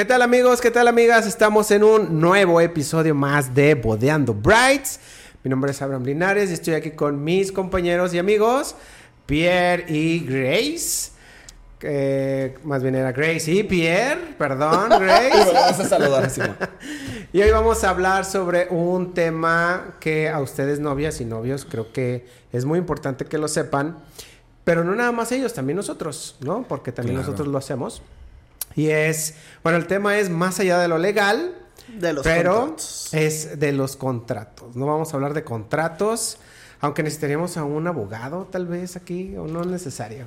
¿Qué tal amigos? ¿Qué tal amigas? Estamos en un nuevo episodio más de Bodeando Brights. Mi nombre es Abraham Linares y estoy aquí con mis compañeros y amigos, Pierre y Grace. Eh, más bien era Grace y Pierre, perdón, Grace. A saludar. Y hoy vamos a hablar sobre un tema que a ustedes novias y novios creo que es muy importante que lo sepan, pero no nada más ellos, también nosotros, ¿no? Porque también Claro. nosotros lo hacemos. Y es, bueno, el tema es más allá de lo legal, De los pero contratos. es de los contratos. No vamos a hablar de contratos, aunque necesitaríamos a un abogado tal vez aquí, o no es necesario.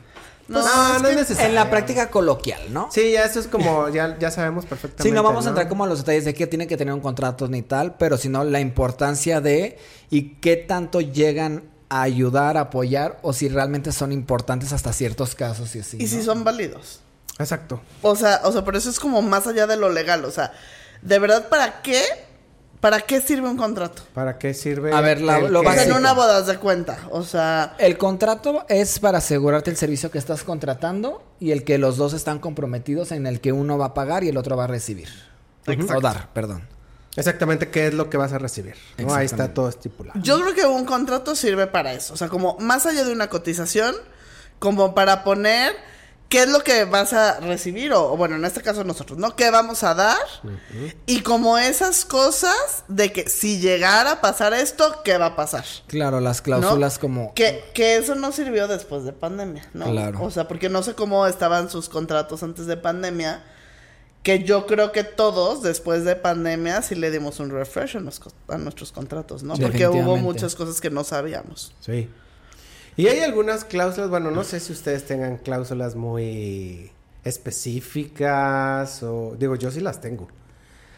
No, no, es no es necesario. En la práctica coloquial, ¿no? Sí, ya eso es como, ya, ya sabemos perfectamente. Sí, no vamos a entrar como a los detalles de que tiene que tener un contrato ni tal, pero sino la importancia de y qué tanto llegan a ayudar, a apoyar, o si realmente son importantes hasta ciertos casos y así. Y si son válidos. Exacto. O sea, o sea, por eso es como más allá de lo legal. O sea, de verdad, ¿para qué? ¿Para qué sirve un contrato? ¿Para qué sirve? A ver, la- el lo sea, en una boda de cuenta. O sea, El contrato es para asegurarte el servicio que estás contratando y el que los dos están comprometidos en el que uno va a pagar y el otro va a recibir. Exacto. O dar, perdón. Exactamente qué es lo que vas a recibir. ¿no? Ahí está todo estipulado. yo creo que un contrato sirve para eso. O sea, como más allá de una cotización, como para poner qué es lo que vas a recibir, o, o bueno, en este caso nosotros, ¿no? ¿Qué vamos a dar? Y como esas cosas de que si llegara a pasar esto, ¿qué va a pasar? Claro, las cláusulas como... Que, que eso no sirvió después de pandemia, ¿no? Claro. O sea, porque no sé cómo estaban sus contratos antes de pandemia. Que yo creo que todos, después de pandemia, sí le dimos un refresh a, nos- a nuestros contratos, ¿no? Porque hubo muchas cosas que no sabíamos. Sí. Y hay algunas cláusulas, bueno, no sé si ustedes tengan cláusulas muy específicas o digo, yo sí las tengo.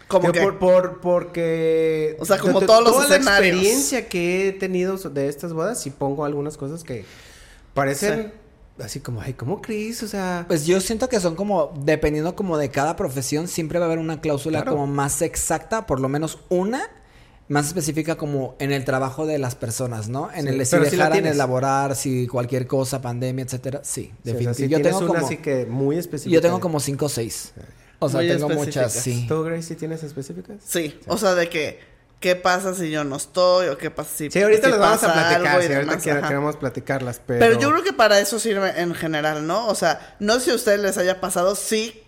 Como que... por, por- porque O sea, como todos los toda la escenarios. experiencia que he tenido de estas bodas, sí pongo algunas cosas que parecen así como, ay, ¿cómo crees? O sea, Pues yo siento que son como, dependiendo como de cada profesión, siempre va a haber una cláusula Claro. como más exacta, por lo menos una, más específica como en el trabajo de las personas, ¿no? En Sí, el de si dejaran tienes. elaborar, si cualquier cosa, pandemia, etcétera. Sí, sí, o sea, definitivamente. yo tienes tengo una como, así que muy específica. yo tengo como cinco o seis. O sea, Muy tengo muchas, sí. ¿Tú, Grace, sí tienes específicas? Sí, o sea, de que... ¿Qué pasa si yo no estoy? ¿O qué pasa si... Sí, ahorita si les vamos a platicar, sí, ahorita quiero- queremos platicarlas, pero... Pero yo creo que para eso sirve en general, ¿no? O sea, no sé si a ustedes les haya pasado, sí,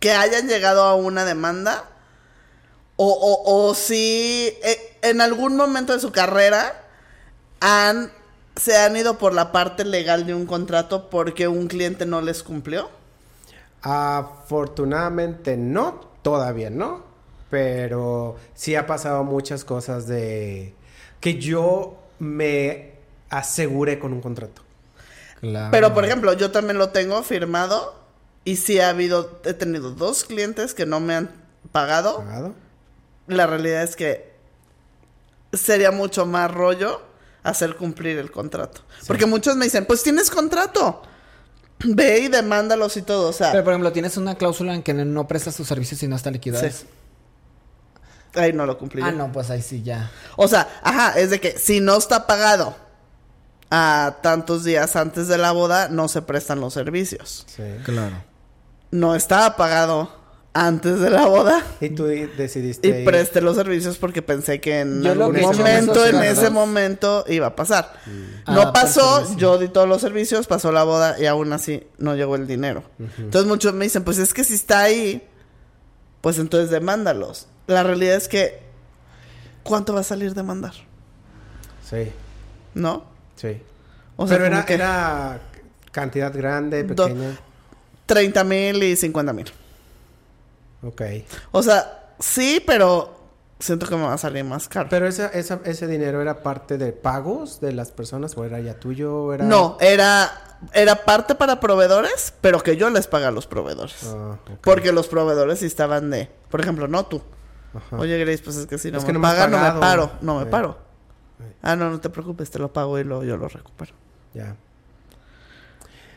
que hayan llegado a una demanda o, o, o si eh, en algún momento de su carrera han, se han ido por la parte legal de un contrato porque un cliente no les cumplió. Afortunadamente no, todavía no, pero sí ha pasado muchas cosas de que yo me aseguré con un contrato. Claro. Pero, por ejemplo, yo también lo tengo firmado y sí ha habido, he tenido dos clientes que no me han pagado. ¿Pagado? La realidad es que sería mucho más rollo hacer cumplir el contrato. Porque muchos me dicen, pues tienes contrato. Ve y demándalos y todo. O sea, Pero, por ejemplo, tienes una cláusula en que no prestas tus servicios y no está liquidado. Sí. ahí no lo cumplí. Ah, yo. no, pues ahí sí ya. O sea, ajá, es de que si no está pagado a tantos días antes de la boda, no se prestan los servicios. Sí. Claro. No estaba pagado antes de la boda. Y tú di- decidiste Y ir- presté los servicios porque pensé que en Yo algún momento, en ese momento, iba a pasar. Ah, No pues, pasó, yo di todos los servicios, pasó la boda y aún así no llegó el dinero. Entonces muchos me dicen, pues es que si está ahí, pues entonces demándalos. La realidad es que, ¿cuánto va a salir demandar? Sí, ¿No? sí. O sea, pero era, que era cantidad grande, Do- pequeña. 30 mil y 50 mil. Ok. O sea, sí, pero siento que me va a salir más caro. Pero esa, esa, ese dinero era parte de pagos de las personas o era ya tuyo o era... No, era, era parte para proveedores, pero que yo les paga a los proveedores. Ah. Porque los proveedores sí estaban de, por ejemplo, no tú. Ajá. Oye, Grace, pues es que si no Es me no pagan, no me paro. No me Sí. paro. Sí. Ah, no, no te preocupes, te lo pago y lo, yo lo recupero. Ya.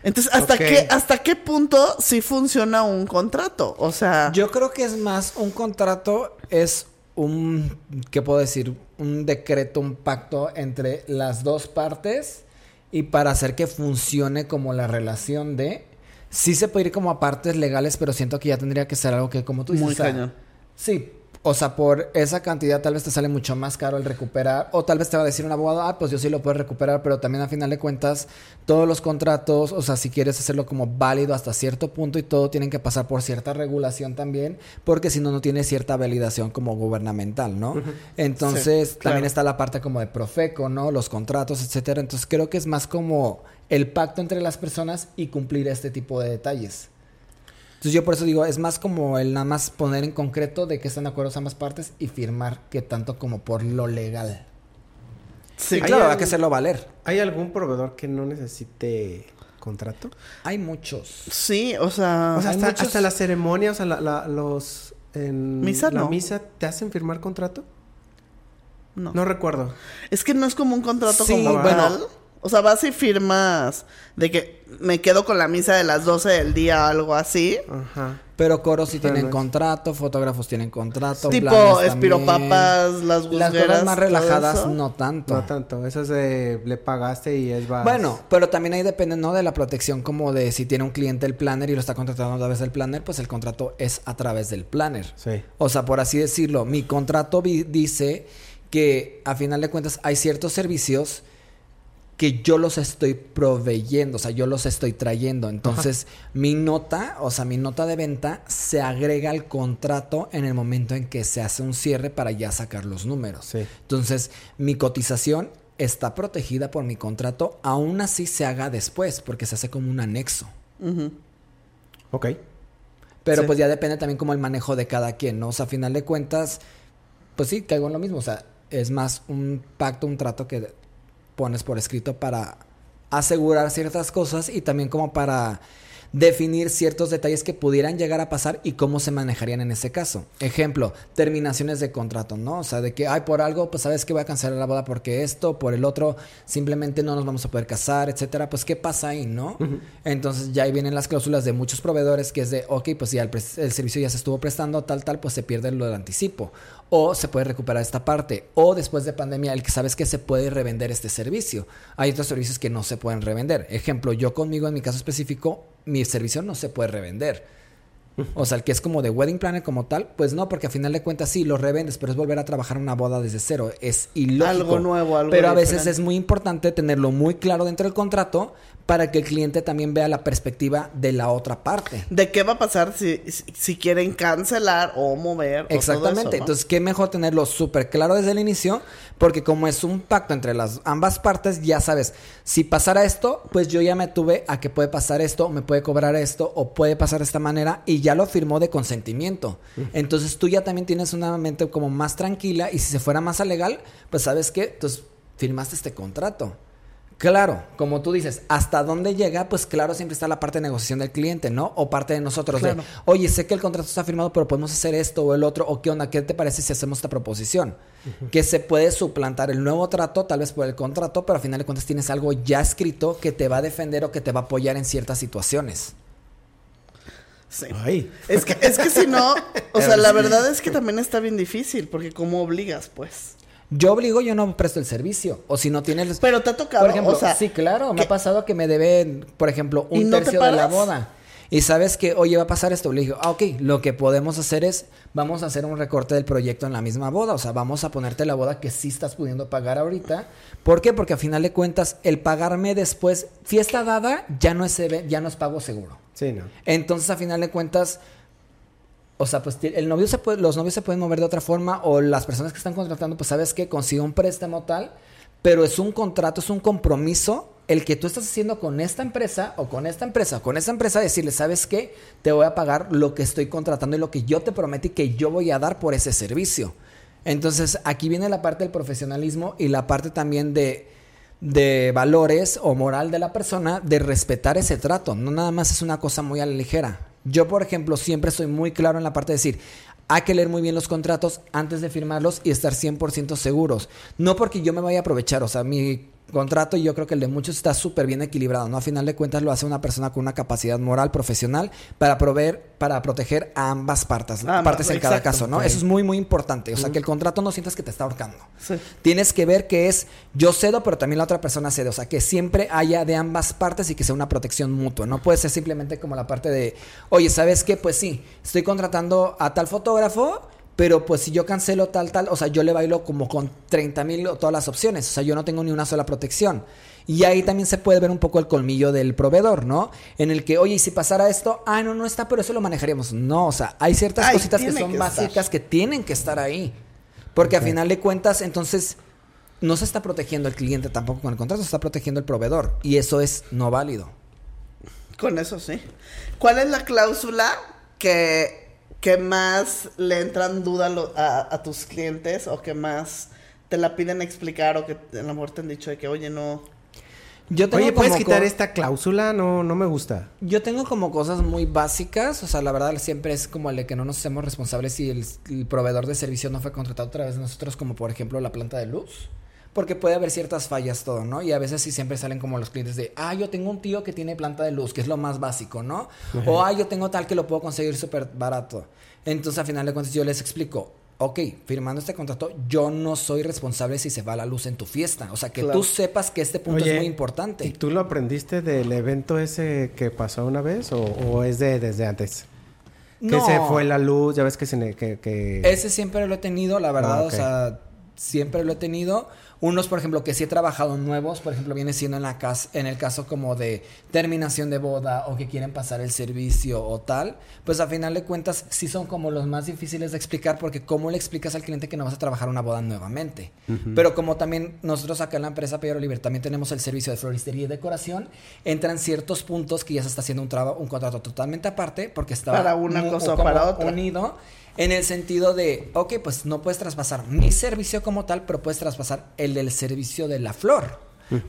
Entonces, ¿hasta, qué, ¿hasta qué punto sí funciona un contrato? O sea, Yo creo que es más un contrato, es un, ¿qué puedo decir? Un decreto, un pacto entre las dos partes y para hacer que funcione como la relación de Sí se puede ir como a partes legales, pero siento que ya tendría que ser algo que, como tú dices, Muy o sea, cañón. Sí, o sea, por esa cantidad tal vez te sale mucho más caro el recuperar, o tal vez te va a decir un abogado, ah, pues yo sí lo puedo recuperar, pero también a final de cuentas, todos los contratos, o sea, si quieres hacerlo como válido hasta cierto punto y todo, tienen que pasar por cierta regulación también, porque si no, no tiene cierta validación como gubernamental, ¿no? Entonces, Sí, claro. también está la parte como de Profeco, ¿no? Los contratos, etcétera. Entonces, creo que es más como el pacto entre las personas y cumplir este tipo de detalles. Entonces yo por eso digo, es más como el nada más poner en concreto de que están de acuerdo ambas partes y firmar que tanto como por lo legal. Sí, Hay claro, hay algún- que hacerlo valer. ¿Hay algún proveedor que no necesite contrato? Hay muchos. Sí, o sea, O sea, hay hasta, muchos- hasta la ceremonia, o sea, la, la- los... En Misa, la no. misa, ¿te hacen firmar contrato? no. No recuerdo. Es que no es como un contrato Sí, como bueno. O sea, vas y firmas de que me quedo con la misa de las 12 del día o algo así. Ajá. Pero coros sí tienen contrato, fotógrafos tienen contrato. tipo espiropapas, las Las cosas más relajadas no tanto. No tanto. Eso es de... Le pagaste y es vas... Bueno, pero también ahí depende, ¿no? De la protección, como de si tiene un cliente el planner y lo está contratando a través del planner, pues el contrato es a través del planner. Sí. O sea, por así decirlo, mi contrato dice que a final de cuentas hay ciertos servicios que yo los estoy proveyendo, o sea, yo los estoy trayendo. Entonces, mi nota, o sea, mi nota de venta se agrega al contrato en el momento en que se hace un cierre para ya sacar los números. Sí. Entonces, mi cotización está protegida por mi contrato, aún así se haga después, porque se hace como un anexo. Ok. Pero Sí. pues ya depende también como el manejo de cada quien, ¿no? O sea, a final de cuentas, pues sí, caigo en lo mismo. O sea, es más un pacto, un trato que pones por escrito para asegurar ciertas cosas y también como para definir ciertos detalles que pudieran llegar a pasar y cómo se manejarían en ese caso. Ejemplo, terminaciones de contrato, ¿no? O sea, de que, ay, por algo, pues sabes que voy a cancelar la boda porque esto, por el otro, simplemente no nos vamos a poder casar, etcétera. Pues, ¿qué pasa ahí, no? Entonces, ya ahí vienen las cláusulas de muchos proveedores que es de, ok, pues ya el, el servicio ya se estuvo prestando, tal, tal, pues se pierde lo del anticipo. O se puede recuperar esta parte. O después de pandemia, el que sabes que se puede revender este servicio. Hay otros servicios que no se pueden revender. Ejemplo, yo conmigo, en mi caso específico, mi servicio no se puede revender. O sea, el que es como de wedding planner como tal, pues no, porque a final de cuentas sí, lo revendes, pero es volver a trabajar una boda desde cero. Es ilógico. Algo nuevo, algo Pero a veces diferente. es muy importante tenerlo muy claro dentro del contrato para que el cliente también vea la perspectiva de la otra parte. ¿De qué va a pasar si, si, quieren cancelar o mover? o todo Exactamente. eso, ¿no? Entonces, qué mejor tenerlo súper claro desde el inicio, porque como es un pacto entre las ambas partes, ya sabes, si pasara esto, pues yo ya me tuve a que puede pasar esto, me puede cobrar esto, o puede pasar de esta manera, y ya lo firmó de consentimiento. Entonces tú ya también tienes una mente como más tranquila, y si se fuera más a legal, pues sabes qué, entonces firmaste este contrato. Claro, como tú dices, hasta dónde llega, pues claro, siempre está la parte de negociación del cliente, ¿no? O parte de nosotros Claro. de, oye, sé que el contrato está firmado, pero podemos hacer esto o el otro, o qué onda, ¿qué te parece si hacemos esta proposición? Que se puede suplantar el nuevo trato, tal vez por el contrato, pero al final de cuentas tienes algo ya escrito que te va a defender o que te va a apoyar en ciertas situaciones. Sí. Ay. Es que, es que si no, o sea, la verdad es que también está bien difícil, porque ¿cómo obligas, pues? Yo obligo, yo no presto el servicio. O si no tienes... Pero te ha tocado, Por ejemplo, o sea, sí, claro, me ha pasado que me deben, por ejemplo, ¿Y un no te tercio de la boda. Y sabes que, oye, va a pasar esto. Le digo, ah, ok, lo que podemos hacer es, vamos a hacer un recorte del proyecto en la misma boda. O sea, vamos a ponerte la boda que sí estás pudiendo pagar ahorita. ¿Por qué? Porque a final de cuentas, el pagarme después, fiesta dada, ya no es, ya no es pago seguro. Sí, no. Entonces, a final de cuentas, o sea, pues el novio se puede, los novios se pueden mover de otra forma o las personas que están contratando, pues sabes que consigue un préstamo tal, pero es un contrato, es un compromiso el que tú estás haciendo con esta empresa o con esta empresa o con esta empresa decirle, ¿sabes qué? Te voy a pagar lo que estoy contratando y lo que yo te prometí que yo voy a dar por ese servicio. Entonces, aquí viene la parte del profesionalismo y la parte también de valores o moral de la persona de respetar ese trato. No nada más es una cosa muy a la ligera. Yo, por ejemplo, siempre estoy muy claro en la parte de decir, hay que leer muy bien los contratos antes de firmarlos y estar 100% seguros. No porque yo me vaya a aprovechar, o sea, mi contrato y yo creo que el de muchos está súper bien equilibrado, ¿no? A final de cuentas lo hace una persona con una capacidad moral, profesional, para proveer, para proteger a ambas partes, Ambas, partes en cada caso, ¿no? Eso es muy, muy importante. O sea, que el contrato no sientas que te está ahorcando. Sí. Tienes que ver que es yo cedo, pero también la otra persona cede. O sea, que siempre haya de ambas partes y que sea una protección mutua. No puede ser simplemente como la parte de, oye, ¿sabes qué? Pues sí, estoy contratando a tal fotógrafo, pero pues si yo cancelo tal, tal, o sea, yo le bailo como con 30 mil todas las opciones. O sea, yo no tengo ni una sola protección. Y ahí también se puede ver un poco el colmillo del proveedor, ¿no? En el que, oye, y si pasara esto, ah, no, no está, pero eso lo manejaríamos. No, o sea, hay ciertas Ay, cositas que son que estar. básicas que tienen que estar ahí. Porque a final de cuentas, entonces, no se está protegiendo el cliente tampoco con el contrato, se está protegiendo el proveedor. Y eso es no válido. Con eso sí. ¿Cuál es la cláusula que, que más le entran duda a, lo- a- a tus clientes o que más te la piden explicar o que a lo mejor te han dicho de que, oye, no. Yo tengo Oye, ¿puedes como quitar esta cláusula? No, no me gusta. Yo tengo como cosas muy básicas, o sea, la verdad siempre es como el de que no nos hacemos responsables si el, el proveedor de servicio no fue contratado a través de nosotros, como por ejemplo la planta de luz. Porque puede haber ciertas fallas todo, ¿no? Y a veces sí siempre salen como los clientes de, ah, yo tengo un tío que tiene planta de luz, que es lo más básico, ¿no? O, ah, yo tengo tal que lo puedo conseguir súper barato. Entonces, al final de cuentas, yo les explico, ok, firmando este contrato, yo no soy responsable si se va la luz en tu fiesta. O sea, que Claro. tú sepas que este punto Oye, es muy importante. ¿Y tú lo aprendiste del evento ese que pasó una vez o, o es de desde antes? Que se fue la luz, ya ves que se... ne- Que, que- Ese siempre lo he tenido, la verdad, Ah, o sea, siempre lo he tenido. Unos, por ejemplo, que sí he trabajado nuevos, por ejemplo, viene siendo en la casa, en el caso como de terminación de boda o que quieren pasar el servicio o tal, pues a final de cuentas sí son como los más difíciles de explicar porque cómo le explicas al cliente que no vas a trabajar una boda nuevamente. Pero como también nosotros acá en la empresa Pedro Liber también tenemos el servicio de floristería y decoración, entran ciertos puntos que ya se está haciendo un un contrato totalmente aparte porque está Para una cosa o para otra. unido en el sentido de, ok, pues no puedes traspasar mi servicio como tal, pero puedes traspasar el del servicio de la flor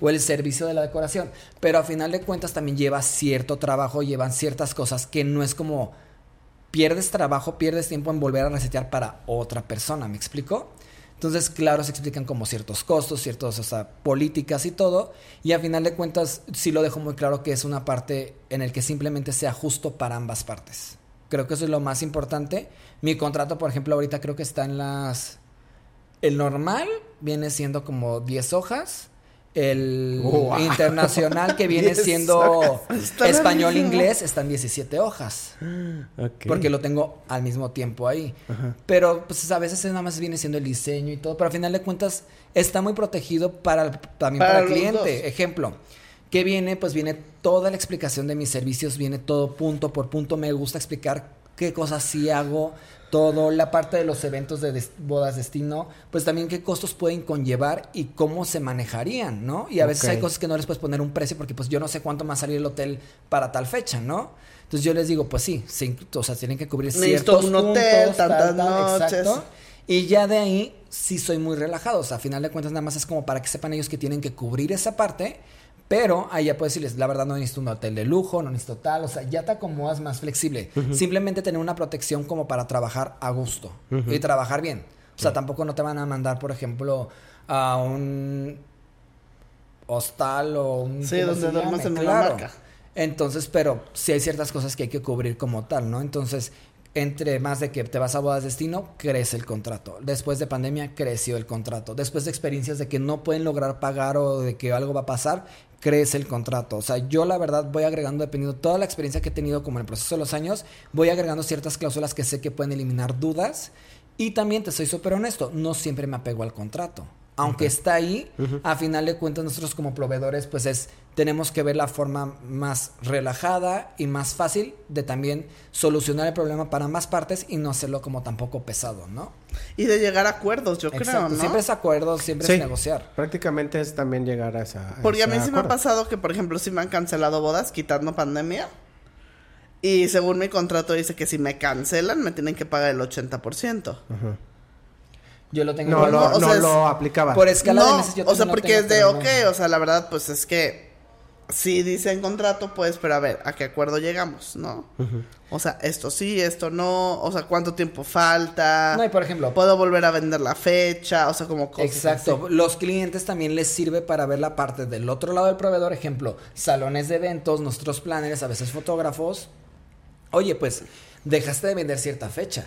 o el servicio de la decoración. Pero a final de cuentas también lleva cierto trabajo, llevan ciertas cosas que no es como pierdes trabajo, pierdes tiempo en volver a resetear para otra persona, ¿me explico? Entonces, claro, se explican como ciertos costos, o sea, políticas y todo. Y a final de cuentas, sí lo dejo muy claro que es una parte en el que simplemente sea justo para ambas partes. Creo que eso es lo más importante. Mi contrato, por ejemplo, ahorita creo que está en las... El normal viene siendo como 10 hojas. El Wow. internacional que viene 10 siendo hojas. Está español-inglés están 17 hojas. Porque lo tengo al mismo tiempo ahí. Ajá. Pero pues a veces nada más viene siendo el diseño y todo. Pero al final de cuentas está muy protegido para el- también Para para, el cliente. dos. Ejemplo. ¿Qué viene? Pues viene toda la explicación de mis servicios, viene todo punto por punto. Me gusta explicar qué cosas sí hago, todo, la parte de los eventos de des- bodas destino, pues también qué costos pueden conllevar y cómo se manejarían, ¿no? Y a veces hay cosas que no les puedes poner un precio porque pues yo no sé cuánto a salir el hotel para tal fecha, ¿no? Entonces yo les digo, pues sí, sí, o sea, tienen que cubrir Necesito ciertos un hotel, puntos, tal, tantas noches. exacto. Y ya de ahí sí soy muy relajado. O sea, a final de cuentas nada más es como para que sepan ellos que tienen que cubrir esa parte. Pero ahí ya puedes decirles, la verdad no necesito un hotel de lujo, no necesito tal. O sea, ya te acomodas más flexible. Simplemente tener una protección como para trabajar a gusto y trabajar bien. O sea, tampoco no te van a mandar, por ejemplo, a un hostal o un... Sí, ¿cómo donde duermas en una Claro. hamaca. Entonces, pero sí hay ciertas cosas que hay que cubrir como tal, ¿no? Entonces, entre más de que te vas a bodas destino, crece el contrato. Después de pandemia, creció el contrato. Después de experiencias de que no pueden lograr pagar o de que algo va a pasar, crece el contrato. O sea, yo la verdad voy agregando, dependiendo de toda la experiencia que he tenido como en el proceso de los años, voy agregando ciertas cláusulas que sé que pueden eliminar dudas. Y también te soy súper honesto, no siempre me apego al contrato. Aunque está ahí, a final de cuentas nosotros como proveedores pues es tenemos que ver la forma más relajada y más fácil de también solucionar el problema para ambas partes y no hacerlo como tampoco pesado, ¿no? Y de llegar a acuerdos, yo Exacto. creo, ¿no? Siempre es acuerdo, siempre Sí. es negociar. Prácticamente es también llegar a esa. Porque a mí sí me ha pasado que, por ejemplo, sí me han cancelado bodas quitando pandemia. Y según mi contrato dice que si me cancelan me tienen que pagar el 80%. Yo lo tengo No, lo, o no es- lo aplicaba. por escala de no, meses yo o sea, porque tengo, es de, ok, o sea, la verdad, pues es que sí dice en contrato, pues, pero a ver, ¿a qué acuerdo llegamos, no? O sea, esto sí, esto no, o sea, ¿cuánto tiempo falta? No, y por ejemplo, ¿Puedo volver a vender la fecha? O sea, como cosas Exacto. así. Los clientes también les sirve para ver la parte del otro lado del proveedor. Ejemplo, salones de eventos, nuestros planners, a veces fotógrafos. Oye, pues dejaste de vender cierta fecha.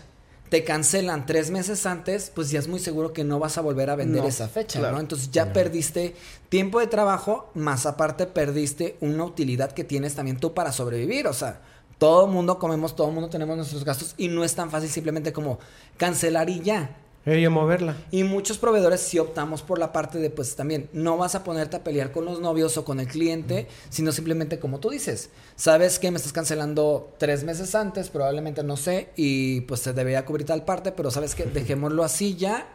Te cancelan tres meses antes, pues ya es muy seguro que no vas a volver a vender No, esa fecha, claro. ¿no? Entonces ya perdiste tiempo de trabajo, más aparte perdiste una utilidad que tienes también tú para sobrevivir. O sea, todo mundo comemos, todo mundo tenemos nuestros gastos y no es tan fácil simplemente como cancelar y ya. Ella moverla. Y muchos proveedores sí optamos por la parte de, pues también, no vas a ponerte a pelear con los novios o con el cliente, sino simplemente como tú dices, sabes que me estás cancelando tres meses antes, probablemente no sé, y pues te debería cubrir tal parte, pero sabes que dejémoslo así ya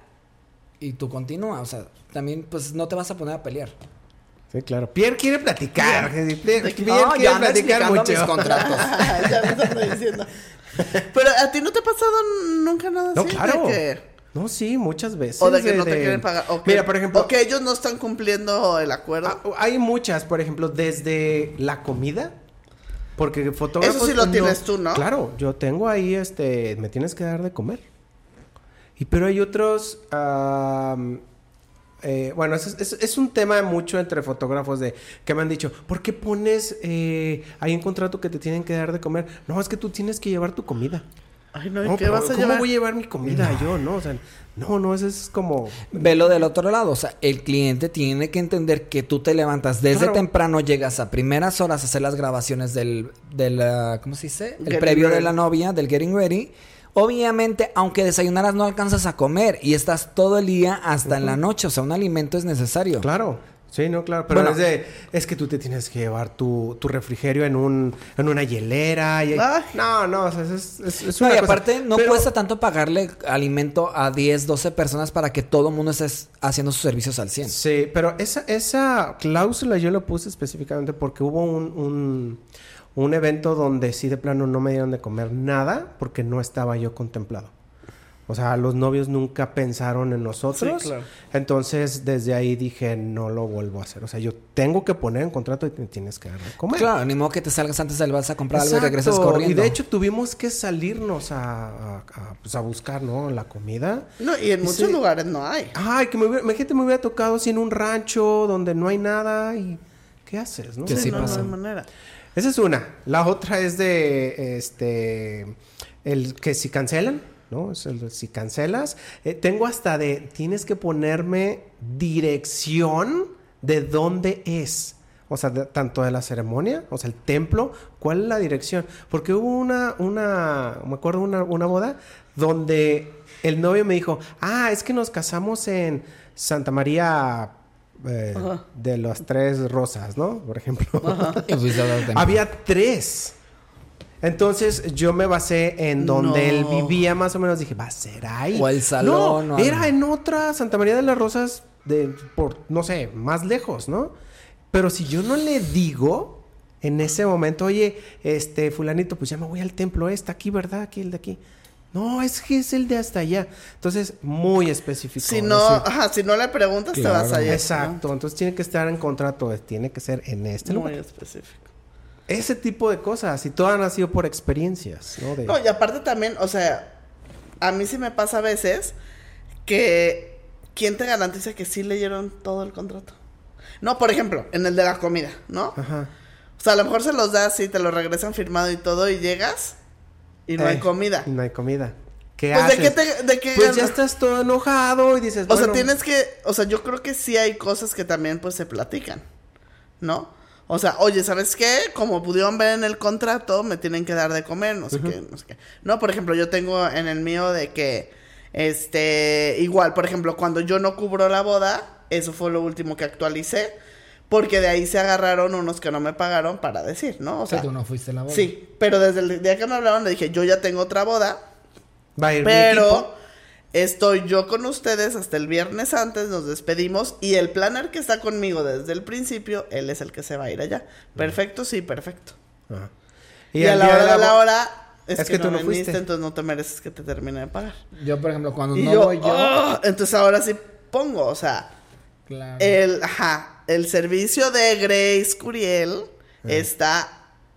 y tú continúa, o sea, también pues no te vas a poner a pelear. Sí, claro. Pierre quiere platicar. Pierre, Pierre No, quiere platicar mucho. mis contratos. ya me estoy diciendo. Pero a ti no te ha pasado nunca nada No, así. claro. De que, No, sí, muchas veces. o de que no te de- quieren pagar. Mira, por ejemplo, O que ellos no están cumpliendo el acuerdo. ah, hay muchas, por ejemplo, desde la comida. Porque fotógrafos... Eso sí lo tienes tú, ¿no? Claro, yo tengo ahí, este, me tienes que dar de comer. Y pero hay otros... eh, bueno, es, es- es un tema mucho entre fotógrafos de que me han dicho, ¿por qué pones eh, ahí en contrato que te tienen que dar de comer? No, es que tú tienes que llevar tu comida. Ay, no, ¿y No, qué vas a ¿Cómo llevar? voy a llevar mi comida yo, no? O sea, no, no, eso es como... Velo del otro lado, o sea, el cliente tiene que entender que tú te levantas desde Claro. temprano, llegas a primeras horas a hacer las grabaciones del, del ¿cómo se dice? El Getting previo de la novia, del getting ready. Obviamente, aunque desayunaras no alcanzas a comer y estás todo el día hasta en la noche, o sea, un alimento es necesario. Claro, sí, no, claro. Pero Bueno. es de, es que tú te tienes que llevar tu, tu refrigerio en un, en una hielera. Y, no, no, o sea, es, es, es No, una y cosa. aparte no Pero- cuesta tanto pagarle alimento a 10, 12 personas para que todo el mundo esté haciendo sus servicios al 100. Sí, pero esa, esa cláusula yo la puse específicamente porque hubo un, un, un evento donde sí de plano no me dieron de comer nada porque no estaba yo contemplado. O sea, los novios nunca pensaron en nosotros. Sí, claro. Entonces, desde ahí dije, no lo vuelvo a hacer. O sea, yo tengo que poner en contrato y te tienes que dar de comer. Claro, ni modo que te salgas antes del vas a comprar algo y Exacto. regreses corriendo. Y de hecho tuvimos que salirnos a, a- a, pues, a buscar, ¿no? La comida. No, y en Y muchos sí. lugares no hay. Ay, que me hubiera, imagínate me hubiera tocado así en un rancho donde no hay nada y ¿qué haces, no? Sí, sí no, pasa. no hay manera. Esa es una. La otra es de este el que si cancelan, ¿no? Es el de si cancelas. Eh, tengo hasta de tienes que ponerme dirección de dónde es. O sea, de- tanto de la ceremonia, o sea, el templo, ¿cuál es la dirección? Porque hubo una, una, me acuerdo una, una boda donde el novio me dijo, ah, es que nos casamos en Santa María eh, de las tres rosas, ¿no? Por ejemplo. Había tres. Entonces yo me basé en donde él vivía más o menos. Dije, va a ser ahí. O el salón, No, o era algo. en otra Santa María de las Rosas, de, por, no sé, más lejos, ¿no? Pero si yo no le digo en ese momento, oye, este, fulanito, pues ya me voy al templo, está aquí, ¿verdad? Aquí, el de aquí. No, es que es el de hasta allá. Entonces, muy específico. Si no, decir, ajá, si no le preguntas, te vas allá. Exacto, entonces tiene que estar en contrato, tiene que ser en este lugar. Muy específico. Ese tipo de cosas, y todas han sido por experiencias, ¿no? De- No, y aparte también, o sea, a mí sí me pasa a veces que ¿quién te garantiza que sí leyeron todo el contrato? No, por ejemplo, en el de la comida, ¿no? Ajá. O sea, a lo mejor se los das y te lo regresan firmado y todo y llegas y no hay Eh, comida. No hay comida. ¿Qué Pues de qué te, de qué Pues ya estás todo enojado y dices, O sea, tienes que, o sea, yo creo que sí hay cosas que también pues se platican, ¿no? O sea, oye, ¿sabes qué? Como pudieron ver en el contrato, me tienen que dar de comer, no sé qué, no sé qué. No, por ejemplo, yo tengo en el mío de que, este, igual, por ejemplo, cuando yo no cubro la boda, eso fue lo último que actualicé, porque de ahí se agarraron unos que no me pagaron para decir, ¿no? O sea, tú no fuiste a la boda. sí, pero desde el día que me hablaron le dije, yo ya tengo otra boda, va a ir pero. Estoy yo con ustedes hasta el viernes antes, nos despedimos y el planner que está conmigo desde el principio, él es el que se va a ir allá. Perfecto, sí, perfecto. Ajá. Y, a la hora de la hora es, Es que, que no, tú no viniste, fuiste. entonces no te mereces que te termine de pagar. Yo, por ejemplo, cuando Y no yo, voy yo. "Ah", entonces ahora sí pongo, o sea, Claro. el, ajá, el servicio de Grace Curiel está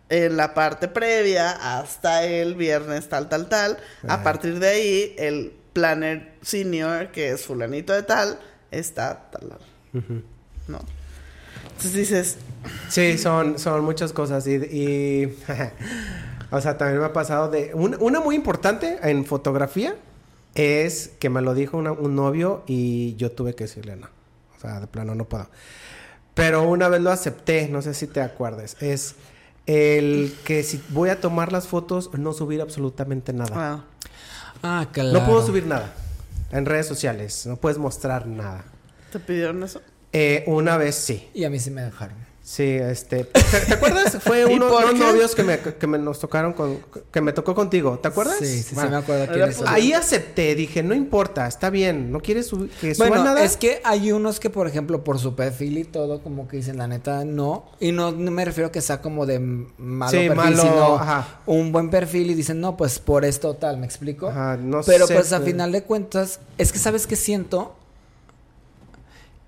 en la parte previa hasta el viernes tal, tal, tal. A partir de ahí, el planner senior, que es fulanito de tal, está tal. ¿No? Entonces dices, Sí, son, son muchas cosas y... y- o sea, también me ha pasado de... un- una muy importante en fotografía es que me lo dijo una- un novio y yo tuve que decirle no. O sea, de plano no puedo. Pero una vez lo acepté, no sé si te acuerdes. Es el que si voy a tomar las fotos, no subir absolutamente nada. ah, Ah, claro. No puedo subir nada en redes sociales. No puedes mostrar nada. ¿te pidieron eso? Eh, una vez sí. Y a mí sí me dejaron. Sí, este. ¿Te, te acuerdas? Fue ¿Y uno, unos qué? novios que me, que me nos tocaron con. que me tocó contigo. ¿Te acuerdas? Sí, sí, sí, me acuerdo quién Era es. por- Ahí acepté, dije, no importa, está bien, no quieres subir, que suba Bueno, nada. es que hay unos que, por ejemplo, por su perfil y todo, como que dicen, la neta, no. Y no, no me refiero que sea como de malo Sí, perfil, malo, sino ajá. un buen perfil y dicen, no, pues por esto tal, ¿me explico? Ajá, no Pero sé, pues a pues. final de cuentas, es que sabes que siento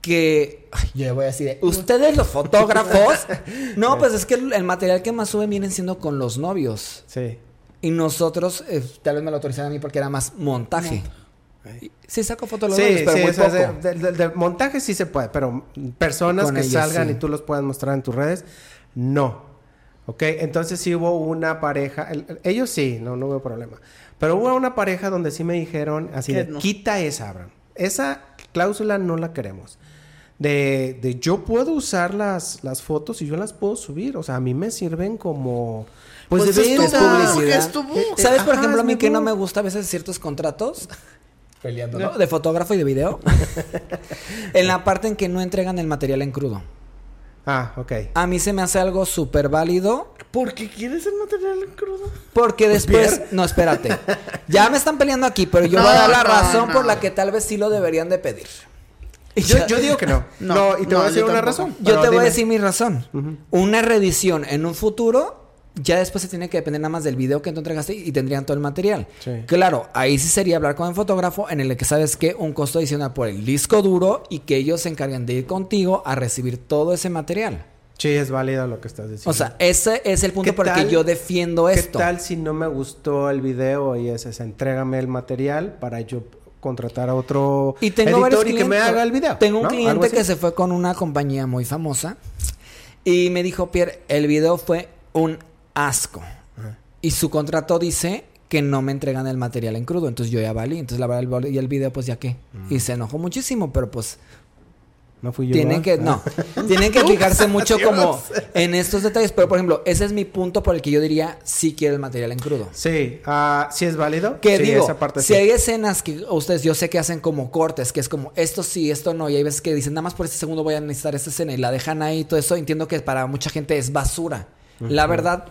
que yo voy a decir, ustedes los fotógrafos, no, pues es que el, material que más suben vienen siendo con los novios. Sí. Y nosotros, eh, tal vez me lo autorizaron a mí porque era más montaje. Sí, saco fotos los Sí, novios, pero sí, muy de, de- de montaje sí se puede, pero personas Con que ellos, salgan sí. y tú los puedas mostrar en tus redes, no. ¿Ok? Entonces sí hubo una pareja, el- el- ellos sí, no, no hubo problema. Pero hubo una pareja donde sí me dijeron así de, no. quita esa, Abraham. Esa cláusula no la queremos. De, de yo puedo usar las, las fotos y yo las puedo subir. O sea, a mí me sirven como... Pues, Pues de es publicidad. es tu book. ¿Sabes, por Ajá, ejemplo, a mí mi que no me gusta a veces ciertos contratos? Peleando, ¿no? De fotógrafo y de video. en la parte en que no entregan el material en crudo. Ah, ok. A mí se me hace algo súper válido ¿Por qué quieres el material en crudo? porque después... No, espérate. Ya me están peleando aquí, pero yo voy a dar la No, no, razón no. por la que tal vez sí lo deberían de pedir. Yo, digo que no. No, No, y te no, voy a decir una razón. Yo te voy a decir mi razón. Una reedición en un futuro, ya después se tiene que depender nada más del video que tú entregaste y tendrían todo el material. Sí. Claro, ahí sí sería hablar con el fotógrafo en el que sabes que un costo adicional por el disco duro y que ellos se encarguen de ir contigo a recibir todo ese material. Sí, es válido lo que estás diciendo. O sea, ese es el punto ¿Qué por el que yo defiendo ¿Qué esto. tal si no me gustó el video y es ese, entrégame el material para yo contratar a otro Y tengo varios y que me clientes. haga el video? Tengo un cliente que se fue con una compañía muy famosa y me dijo, Pierre, el video fue un asco. Y su contrato dice que no me entregan el material en crudo. Entonces yo ya valí. Entonces la verdad, el y el video, pues ya qué. Mm. Y se enojó muchísimo, pero pues No fui yo. tienen que, no, tienen que fijarse mucho como en estos detalles. Pero por ejemplo, ese es mi punto por el que yo diría sí quiero el material en crudo. Sí, ah, sí es válido. Que sí, digo, esa parte si sí. hay escenas que ustedes yo sé que hacen como cortes, que es como esto sí, esto no, y hay veces que dicen nada más por este segundo voy a necesitar esta escena y la dejan ahí y todo eso, entiendo que para mucha gente es basura. La verdad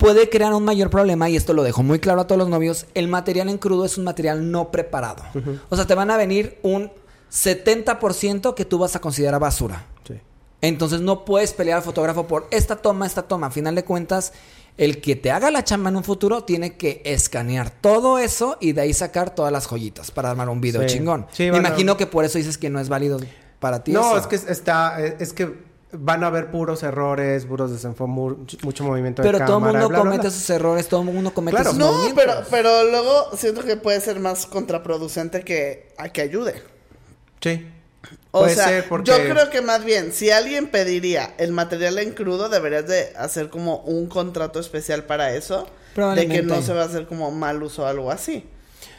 puede crear un mayor problema y esto lo dejo muy claro a todos los novios, el material en crudo es un material no preparado. O sea, te van a venir un 70% que tú vas a considerar basura. Sí. Entonces no puedes pelear al fotógrafo por esta toma, esta toma. A final de cuentas, el que te haga la chamba en un futuro tiene que escanear todo eso y de ahí sacar todas las joyitas para armar un video Sí. chingón. Sí, Me imagino que por eso dices que no es válido para ti. No, eso. es que está, es que van a haber puros errores, puros desenfoques, mucho, mucho movimiento Pero de todo el mundo bla, comete bla. sus errores, todo el mundo comete Claro. sus No, movimientos. pero, pero luego siento que puede ser más contraproducente que a que ayude. Sí. O Puede sea, ser porque... yo creo que más bien, si alguien pediría el material en crudo, deberías de hacer como un contrato especial para eso. De que no se va a hacer como mal uso o algo así.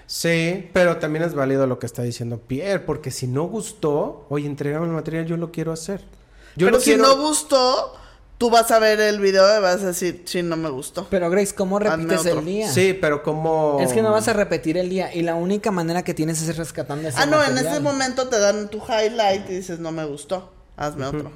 Sí, pero también es válido lo que está diciendo Pierre, porque si no gustó, oye, entrégame el material, yo lo quiero hacer. Yo Pero lo si quiero... no gustó, tú vas a ver el video y vas a decir, sí, no me gustó. Pero Grace, ¿cómo repites el día? Sí, pero como... Es que no vas a repetir el día y la única manera que tienes es rescatando ese Ah, no, en ese momento te dan tu highlight y dices, no me gustó, hazme otro.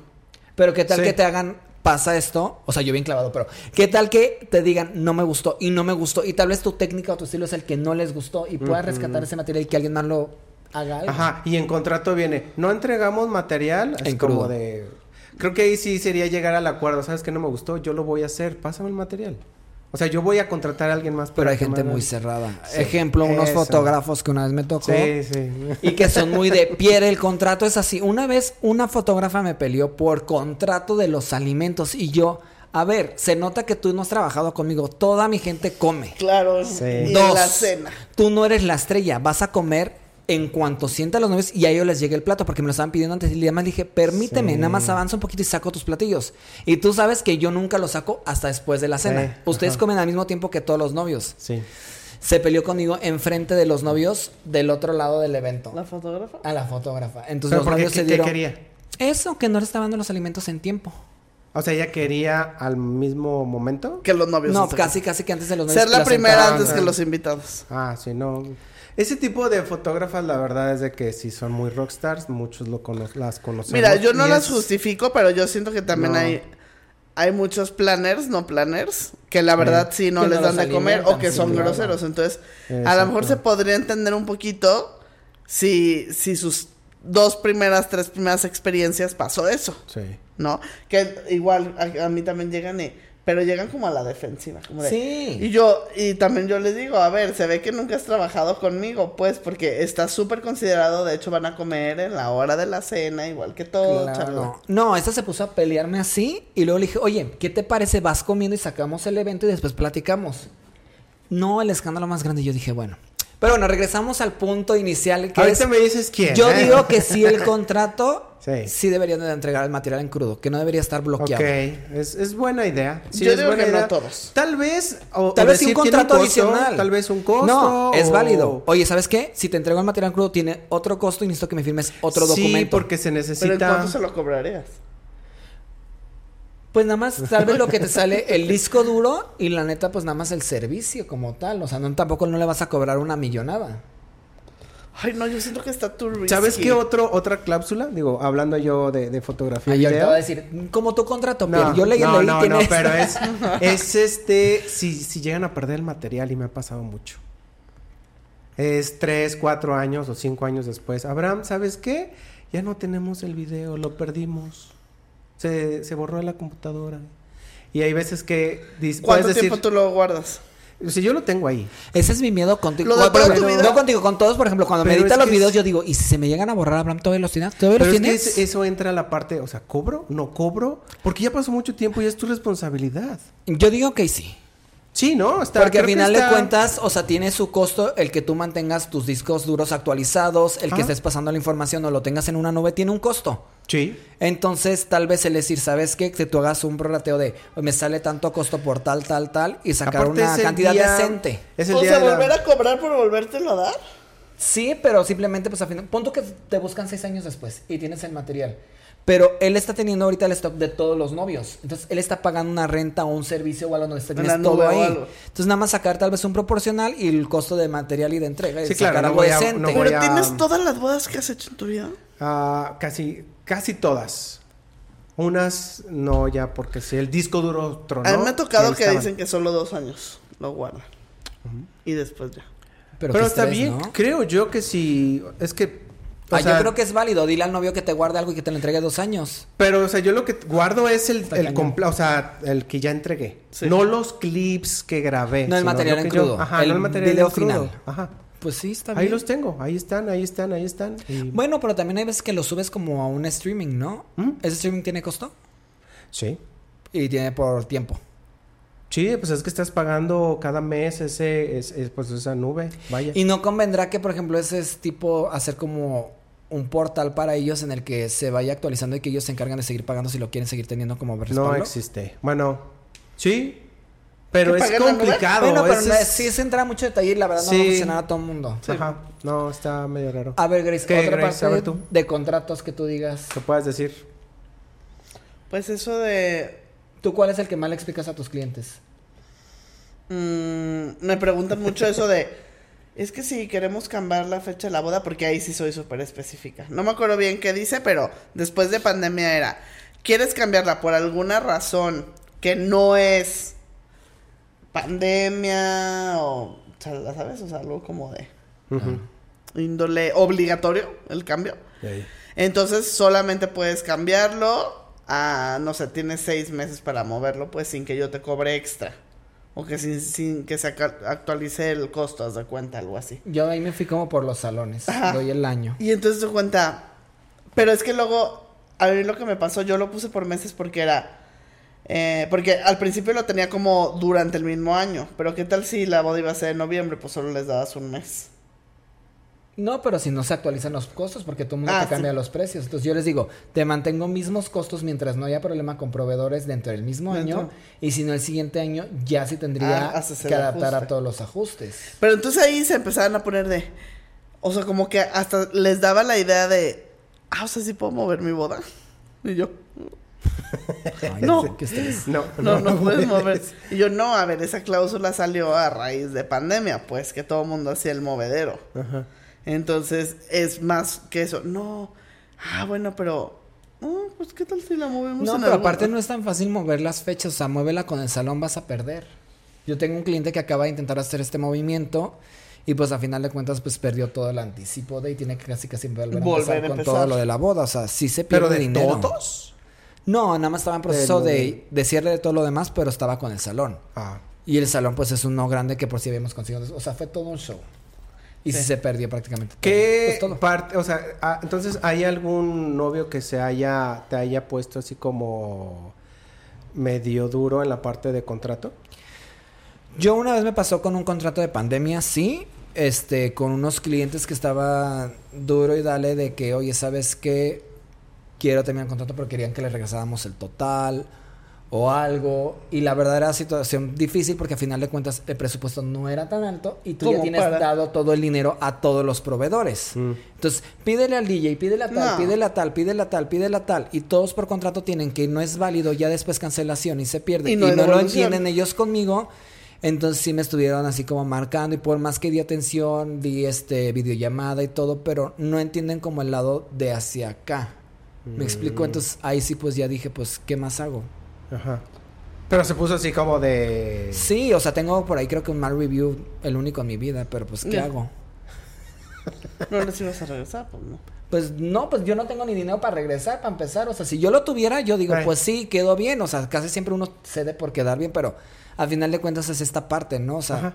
Pero qué tal Sí. que te hagan, pasa esto, o sea, yo bien clavado, pero qué tal que te digan, no me gustó y no me gustó, y tal vez tu técnica o tu estilo es el que no les gustó y puedas rescatar ese material y que alguien más lo haga algo. Ajá, y en contrato viene, no entregamos material, es En como crudo. de... Creo que ahí sí sería llegar al acuerdo, ¿sabes qué no me gustó? Yo lo voy a hacer, pásame el material. O sea, yo voy a contratar a alguien más. Pero para hay que gente muy cerrada. Sí, Ejemplo, unos eso. fotógrafos que una vez me tocó. Sí, sí. Y que son muy de Pierre, el contrato es así. Una vez una fotógrafa me peleó por contrato de los alimentos y yo, a ver, se nota que tú no has trabajado conmigo. Toda mi gente come. Claro. Sí. Y Dos, en la cena. tú no eres la estrella, vas a comer en cuanto sienta los novios y a ellos les llegue el plato porque me lo estaban pidiendo antes y además dije, permíteme, Sí. nada más avanza un poquito y saco tus platillos. Y tú sabes que yo nunca los saco hasta después de la cena. Ustedes ajá. comen al mismo tiempo que todos los novios. Sí. Se peleó conmigo enfrente de los novios del otro lado del evento. ¿La fotógrafa? A la fotógrafa. Entonces los novios ¿qué, se qué dieron... quería? Eso, que no le estaban dando los alimentos en tiempo. O sea, ella quería al mismo momento. Que los novios. No, casi, casi que antes de los novios. Ser la primera antes que los invitados. Ah, sí, no. Ese tipo de fotógrafas, la verdad es de que si son muy rockstars, muchos lo cono- las conocemos. Mira, yo no las es- justifico, pero yo siento que también No. hay hay muchos planners, no planners, que la verdad sí no les dan de comer o que sí, son claro. groseros. Entonces, a lo mejor se podría entender un poquito si, si sus dos primeras, tres primeras experiencias pasó eso, Sí. ¿no? Que igual a, a mí también llegan y... Pero llegan como a la defensiva, como de... Sí. Y yo, y también yo les digo, a ver, se ve que nunca has trabajado conmigo, pues, porque está súper considerado, de hecho van a comer en la hora de la cena, igual que todo, Claro. No, esta se puso a pelearme así y luego le dije, oye, ¿qué te parece? Vas comiendo y sacamos el evento y después platicamos. No, el escándalo más grande. Yo dije, bueno. Pero bueno, regresamos al punto inicial que Ahorita es... me dices quién. Yo ¿eh? digo que sí el contrato Sí. sí, deberían de entregar el material en crudo, que no debería estar bloqueado. Ok, es, es buena idea. Sí, Yo es digo buena que no todos. Tal vez. O, Tal o vez sí un decir, ¿tiene contrato costo? adicional. Tal vez un costo. No, es o- válido. Oye, ¿sabes qué? Si te entrego el material en crudo, tiene otro costo y necesito que me firmes otro Sí, documento. porque se Pero ¿en necesita. cuánto se lo cobrarías? Pues nada más, tal vez lo que te sale el disco duro y la neta, pues nada más el servicio como tal. O sea, no, tampoco no le vas a cobrar una millonada. Ay, no, yo siento que está too risky. ¿Sabes qué otro, otra cláusula? Digo, hablando yo de, de fotografía y Y ahorita video. va a decir, como tu contrato, No, Pierre. Yo leí no, leí, no, no, pero es, es este, si, si llegan a perder el material y me ha pasado mucho. Es tres, cuatro años o cinco años después. Abraham, ¿sabes qué? Ya no tenemos el video, lo perdimos. Se, se borró de la computadora. Y hay veces que ¿Cuánto decir, tiempo tú lo guardas? si yo lo tengo ahí. Ese es mi miedo contigo. Lo de Bueno, toda pero tu vida. No contigo, con todos, por ejemplo, cuando me Pero editan es los videos, es- yo digo, ¿y si se me llegan a borrar, Abraham, todavía los tienes? ¿Todavía Pero los es que tienes? es- eso entra a la parte, o sea, ¿cobro? ¿No cobro? Porque ya pasó mucho tiempo y es tu responsabilidad. Yo digo que sí. Sí, ¿no? Está, Porque al final está- de cuentas, o sea, tiene su costo el que tú mantengas tus discos duros actualizados, el que estés pasando la información o lo tengas en una nube, tiene un costo. Sí. Entonces, tal vez el decir, ¿sabes qué? Que tú hagas un prorrateo de me sale tanto costo por tal, tal, tal y sacar Aparte una cantidad día- decente. Es el o día sea, de la- volver a cobrar por volvértelo a dar. Sí, pero simplemente, pues, a fin punto que te buscan seis años después y tienes el material. Pero él está teniendo ahorita el stock de todos los novios. Entonces, él está pagando una renta o un servicio o algo donde En tienes todo ahí. algo. Entonces, nada más sacar tal vez un proporcional y el costo de material y de entrega. y Sí, sacar claro, no algo voy a- decente. no voy Pero a- tienes todas las bodas que has hecho en tu vida. Ah, casi, casi todas. Unas no ya porque si el disco duro tronó. a mí me ha tocado que estaban. dicen que solo dos años lo guardan. Y después ya. Pero, Pero está estrés, bien, ¿no? creo yo que si es que o Ah, sea, yo creo que es válido. Dile al novio que te guarde algo y que te lo entregue dos años. Pero, o sea, yo lo que guardo es el, el o sea, el que ya entregué. Sí. No los clips que grabé. No el material en yo- crudo, ajá, el no el material video en crudo. final. Ajá. Pues sí, está Ahí bien. los tengo, ahí están, ahí están, ahí están. y- Bueno, pero también hay veces que lo subes como a un streaming, ¿no? ¿Mm? ¿Ese streaming tiene costo? Sí. Y tiene por tiempo. Sí, pues es que estás pagando cada mes ese, es- es, pues esa nube, vaya. Y no convendrá que, por ejemplo, ese es tipo hacer como un portal para ellos en el que se vaya actualizando y que ellos se encargan de seguir pagando si lo quieren seguir teniendo como respaldo. no existe. Bueno, sí, pero ¿Que es complicado. Bueno, pero es- sí se entra mucho detalle y la verdad no Sí. va a funcionar a todo el mundo. Ajá, no, está medio raro. A ver, Grace, ¿Qué, otra Grace? parte A ver tú. de contratos que tú digas. ¿Qué puedes decir? Pues eso de... ¿Tú cuál es el que más le explicas a tus clientes? mm, me preguntan mucho eso de... Es que si queremos cambiar la fecha de la boda, porque ahí sí soy súper específica. No me acuerdo bien qué dice, pero después de pandemia era... ¿Quieres cambiarla por alguna razón que no es pandemia o... o sea, ¿la ¿Sabes? O sea, algo como de Ujú. índole obligatorio el cambio. Entonces solamente puedes cambiarlo a, no sé, tienes seis meses para moverlo, pues sin que yo te cobre extra. O que sin, sin que se actualice el costo, haz de cuenta, algo así. Yo ahí me fui como por los salones. Ajá. Doy el año. Y entonces se cuenta. Pero es que luego, a mí lo que me pasó, yo lo puse por meses porque era. eh, porque al principio lo tenía como durante el mismo año. Pero ¿qué tal si la boda iba a ser en noviembre? Pues solo les dabas un mes. No, pero si no se actualizan los costos, porque todo el mundo Ah, te cambia sí. los precios. Entonces yo les digo, te mantengo mismos costos mientras no haya problema con proveedores dentro del mismo Dentro. año. Y si no, el siguiente año ya sí tendría Ah, que adaptar ajuste. a todos los ajustes. Pero entonces ahí se empezaron a poner de. O sea, como que hasta les daba la idea de. Ah, o sea, sí puedo mover mi boda. Y yo. Ay, No. qué estrés. No, No, no puedes mover. Y yo, no, a ver, esa cláusula salió a raíz de pandemia, pues, que todo el mundo hacía el movedero. Ajá. Entonces, es más que eso. No. Ah, bueno, pero. oh, pues, ¿qué tal si la movemos No, en pero algún- aparte no es tan fácil mover las fechas, o sea, muévela con el salón, vas a perder. Yo tengo un cliente que acaba de intentar hacer este movimiento y pues a final de cuentas pues perdió todo el anticipo de y tiene que casi casi volver a Volver empezar a con empezar. todo lo de la boda, o sea, sí se pierde ¿Pero de dinero. todos? No, nada más estaba en proceso De de, cierre de todo lo demás, pero estaba con el salón. Ah. Y el salón pues es uno grande que por si habíamos conseguido, o sea, fue todo un show. Y sí, se perdió prácticamente. todo. ¿Qué Pues todo. parte, o sea, ah, entonces hay algún novio que se haya, te haya puesto así como medio duro en la parte de contrato? Yo una vez me pasó con un contrato de pandemia, sí, este, con unos clientes que estaba duro y dale de que, oye, ¿sabes qué? Quiero terminar el contrato pero querían que le regresáramos el total o algo. Y la verdad era situación difícil porque a final de cuentas el presupuesto no era tan alto y tú ya ¿Cómo tienes para? dado todo el dinero a todos los proveedores. Mm. Entonces, pídele al DJ, pídele a tal, No. pídele a tal, pídele a tal, pídele a tal. Y todos por contrato tienen que no es válido, ya después cancelación y se pierde. Y Y no lo entienden ellos conmigo. Entonces sí me estuvieron así como marcando y por más que di atención, di este videollamada y todo, pero no entienden como el lado de hacia acá. Me explico, entonces ahí sí pues ya dije, pues, ¿qué más hago? Ajá. Pero se puso así como de... Sí, o sea, tengo por ahí creo que un mal review, el único en mi vida, pero pues, ¿qué hago? No les ibas a regresar, pues no. Pues no, pues yo no tengo ni dinero para regresar, para empezar. O sea, si yo lo tuviera, yo digo, Ay. pues sí, quedó bien. O sea, casi siempre uno cede por quedar bien, pero al final de cuentas es esta parte, ¿no? O sea, Ajá.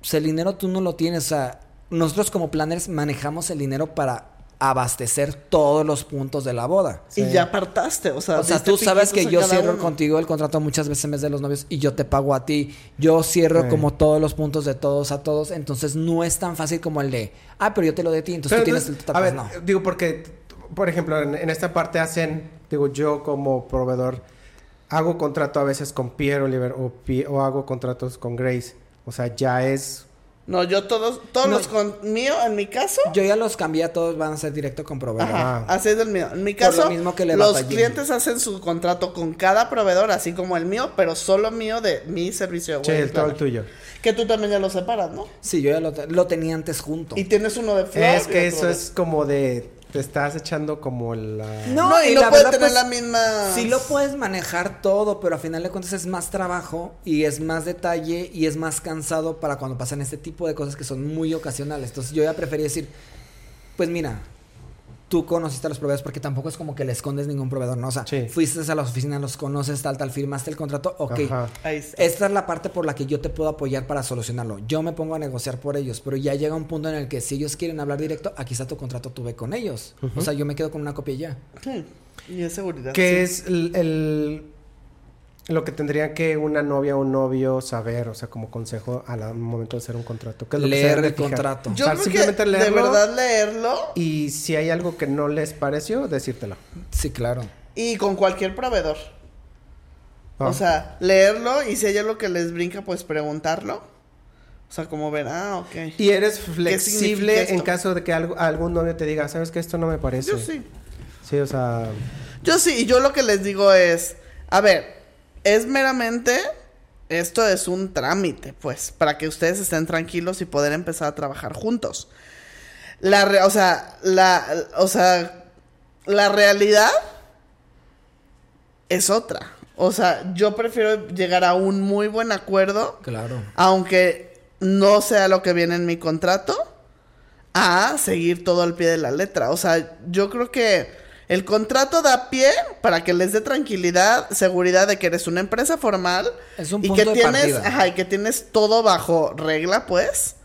pues el dinero tú no lo tienes. O sea, nosotros como planners manejamos el dinero para abastecer todos los puntos de la boda. Sí. Y ya apartaste, o sea. O sea, tú sabes que a yo cierro uno. contigo el contrato muchas veces en vez de los novios y yo te pago a ti. Yo cierro Sí. como todos los puntos de todos a todos. Entonces no es tan fácil como el de, ah, pero yo te lo de ti, entonces Pero tú tienes el a total. ver, Pues no. digo, porque, por ejemplo, en, en esta parte hacen, digo, yo como proveedor, hago contrato a veces con Pierre Oliver o, o hago contratos con Grace. O sea, ya es... No, yo todos, todos No. los con mío, en mi caso. Yo ya los cambié a todos, van a ser directo con proveedor. Ajá, Ah. así es el mío. En mi Por lo caso, mismo que le los batallé. clientes hacen su contrato con cada proveedor, así como el mío, pero solo mío de mi servicio de wedding el, todo el tuyo. Que tú también ya lo separas, ¿no? Sí, yo ya lo, te- lo tenía antes junto. Y tienes uno de flor. Es que eso de- es como de... Te estás echando como la... No, No, y y no la puede verdad, tener pues, la misma. Sí lo puedes manejar todo, pero a final de cuentas es más trabajo y es más detalle y es más cansado para cuando pasan este tipo de cosas que son muy ocasionales. Entonces yo ya preferí decir, pues mira, tú conociste a los proveedores porque tampoco es como que le escondes ningún proveedor, ¿no? O sea, Sí. fuiste a la oficina, los conoces, tal, tal, firmaste el contrato, ok. Ajá. Ahí está. Esta es la parte por la que yo te puedo apoyar para solucionarlo. Yo me pongo a negociar por ellos, pero ya llega un punto en el que si ellos quieren hablar directo, aquí está tu contrato, tú ve con ellos. O sea, yo me quedo con una copia y ya. Sí. Y es seguridad. ¿Qué sí. es el, el- lo que tendría que una novia o un novio saber? O sea, como consejo al momento de hacer un contrato. ¿Qué es lo Leer el fijar? contrato. Yo O sea, creo simplemente que de leerlo. verdad leerlo Y si hay algo que no les pareció, decírtelo. Sí, claro. y con cualquier proveedor. Ah. O sea, leerlo y si hay algo que les brinca, pues preguntarlo. O sea, como ver, ah, ok. Y eres flexible en caso de que algo- algún novio te diga, sabes que esto no me parece. Yo sí. Sí, o sea, Yo sí, y yo lo que les digo es, a ver, es meramente, esto es un trámite, pues, para que ustedes estén tranquilos y poder empezar a trabajar juntos. La, re- o sea, la, o sea, la realidad es otra. O sea, yo prefiero llegar a un muy buen acuerdo, Claro. aunque no sea lo que viene en mi contrato, a seguir todo al pie de la letra. O sea, yo creo que El contrato da pie para que les dé tranquilidad, seguridad de que eres una empresa formal Es un y punto que de tienes, partida. ajá, y que tienes todo bajo regla, pues.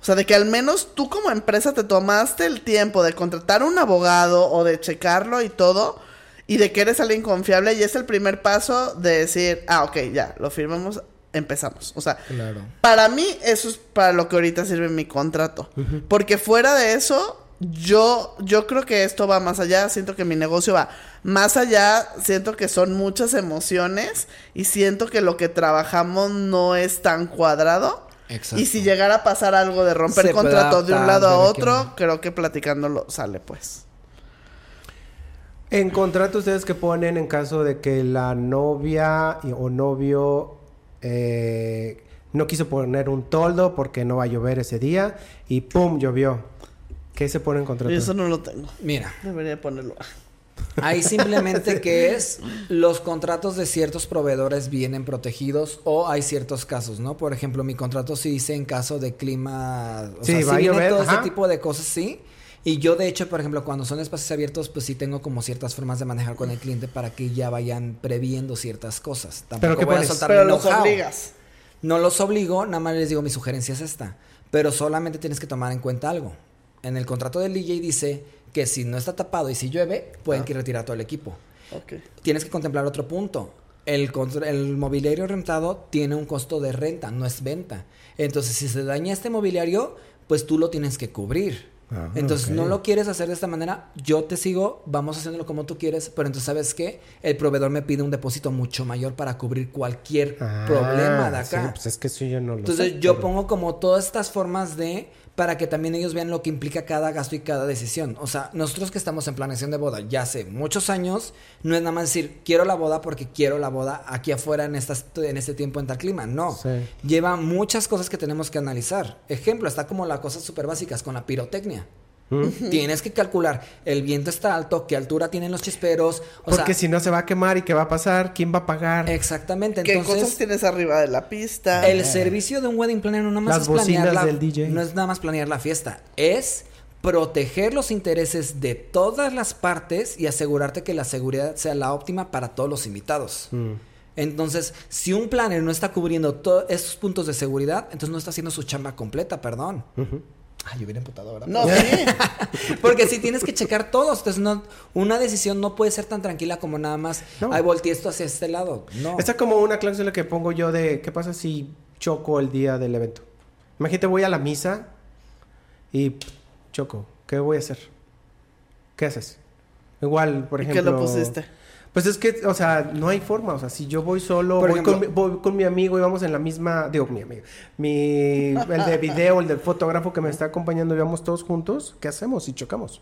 O sea, de que al menos tú como empresa te tomaste el tiempo de contratar un abogado o de checarlo y todo y de que eres alguien confiable y es el primer paso de decir, ah, ok, ya, lo firmamos, empezamos. O sea, Claro. para mí, eso es para lo que ahorita sirve mi contrato. Porque fuera de eso, yo, yo creo que esto va más allá. Siento que mi negocio va más allá. Siento que son muchas emociones. Y siento que lo que trabajamos no es tan cuadrado. Exacto. Y si llegara a pasar algo de romper Se contrato de un lado a otro, creo que platicándolo sale, pues. En contrato, ustedes que ponen en caso de que la novia o novio eh, no quiso poner un toldo porque no va a llover ese día y ¡pum! llovió. ¿Qué se pone en contrato? Eso no lo tengo. Mira, Debería ponerlo. Ahí simplemente que es los contratos de ciertos proveedores vienen protegidos o hay ciertos casos, ¿no? Por ejemplo, mi contrato sí dice en caso de clima, o Sí, sea, va a sí viene llover, todo ajá. ese tipo de cosas, sí. Y yo de hecho, por ejemplo, cuando son espacios abiertos, pues sí tengo como ciertas formas de manejar con el cliente para que ya vayan previendo ciertas cosas. Tampoco ¿Pero qué voy a soltar Pero mi los obligas. No los obligo, nada más les digo mi sugerencia es esta. Pero solamente tienes que tomar en cuenta algo. En el contrato del DJ dice que si no está tapado y si llueve, pueden que retirar todo el equipo. Ok. Tienes que contemplar otro punto. El, contr- el mobiliario rentado tiene un costo de renta, no es venta. Entonces, si se daña este mobiliario, pues tú lo tienes que cubrir. Ah, entonces, no lo quieres hacer de esta manera, yo te sigo, vamos haciéndolo como tú quieres, pero entonces, ¿sabes qué? El proveedor me pide un depósito mucho mayor para cubrir cualquier Ah, problema de sí, acá. pues es que eso yo no lo Entonces sé, yo pero- pongo como todas estas formas de para que también ellos vean lo que implica cada gasto y cada decisión. O sea, nosotros que estamos en planeación de boda ya hace muchos años, no es nada más decir quiero la boda porque quiero la boda aquí afuera en estas en este tiempo en tal clima. No. Sí. Lleva muchas cosas que tenemos que analizar. Ejemplo, está como las cosas súper básicas con la pirotecnia. Tienes que calcular, el viento está alto, qué altura tienen los chisperos. O Porque sea, si no se va a quemar y qué va a pasar, ¿quién va a pagar? exactamente. ¿Qué Entonces, cosas tienes arriba de la pista? El servicio de un wedding planner no nada más Las es planear la, del DJ. no es nada más planear la fiesta, es proteger los intereses de todas las partes y asegurarte que la seguridad sea la óptima para todos los invitados. Mm. Entonces, si un planner no está cubriendo todos estos puntos de seguridad, entonces no está haciendo su chamba completa, perdón. Ay, yo hubiera emputado ahora. No, sí. Porque si tienes que checar todos, entonces no, una decisión no puede ser tan tranquila como nada más, No. ay, volteé esto hacia este lado. No. Esta es como una cláusula que pongo yo de ¿qué pasa si choco el día del evento? Imagínate, voy a la misa y pff, choco. ¿Qué voy a hacer? ¿Qué haces? Igual, por ¿Y ejemplo. qué lo pusiste? Pues es que, o sea, no hay forma. O sea, si yo voy solo, voy, ejemplo- con, mi- voy con mi amigo y vamos en la misma. Digo, mi amigo. Mi, el de video, el del fotógrafo que me está acompañando y vamos todos juntos. ¿Qué hacemos si chocamos?